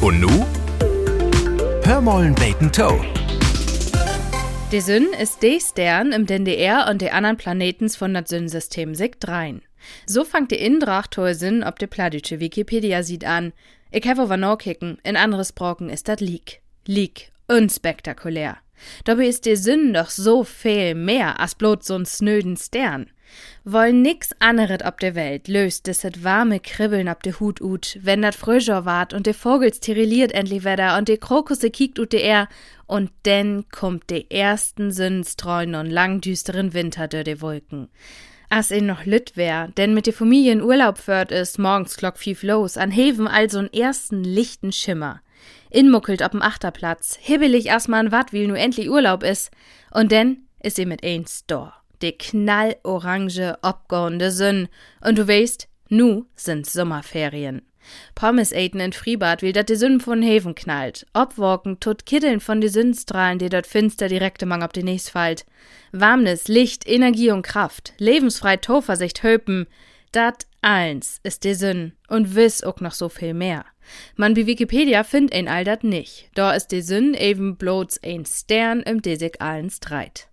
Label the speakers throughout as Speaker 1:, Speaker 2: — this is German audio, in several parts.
Speaker 1: Und nu? Hörmollen Bacon Toe.
Speaker 2: Die Sünn ist de Stern im DDR und de anderen Planeten von das Sonnensystem sich drein. So fangt die Indracht hohe Sinn ob de pladische Wikipedia sieht an. Ich habe aber noch kicken, in anderes Brocken ist dat Leak. Leak, unspektakulär. Dabei ist die Sünn doch so viel mehr als bloß so'n snöden Stern. Wollen nix anderet ob der Welt löst des et warme Kribbeln ob de Hut ut, wenn dat Fröscher wart und de Vogel sterilliert endlich wedder und de Krokusse kiekt ut de er und denn kommt de ersten Sündstreuen und langdüsteren Winter durch de Wolken. As in noch lütt wär, denn mit de Familie in Urlaub föhrt is morgens klock fief los, an Heven also ersten lichten Schimmer. Inmuckelt ob'm Achterplatz, hibbelig erstmal an wat, will nu endlich Urlaub is, und denn is sie mit eins Store de knallorange obgehende Sünn, und du weißt, nu sind Sommerferien. Pommes eten in Freibad, will dat de Sünn von Heven knallt. Obwalken tut Kiddeln von de Sündstrahlen, die dort finster direkte Mang ob de nächst fallt. Warmnis, Licht, Energie und Kraft, lebensfrei Toversicht höpen, dat eins ist de Sünn und wiss auch noch so viel mehr. Man wie Wikipedia find ein all dat nicht. Da ist de Sünn eben bloß ein Stern im Desig allen Streit.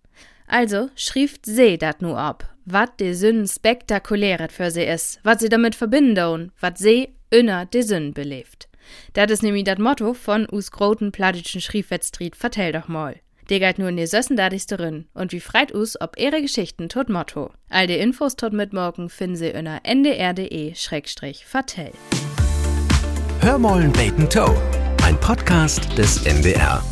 Speaker 2: Also schrieft se dat nu ab, wat de Sünn spektakuläret für se is, wat sie damit verbinden, wat se inner de Sünn belebt. Dat is nämlich dat Motto von us groten plattischen Schriefwettstreet vertell doch mal. De geit nur in de Sössen rin und wie freit us ob ihre Geschichten tot Motto. All de Infos tot mitmorgen finden se inner ndr.de-vertell.
Speaker 1: Hörmollen Bacon Toe. Ein Podcast des NDR.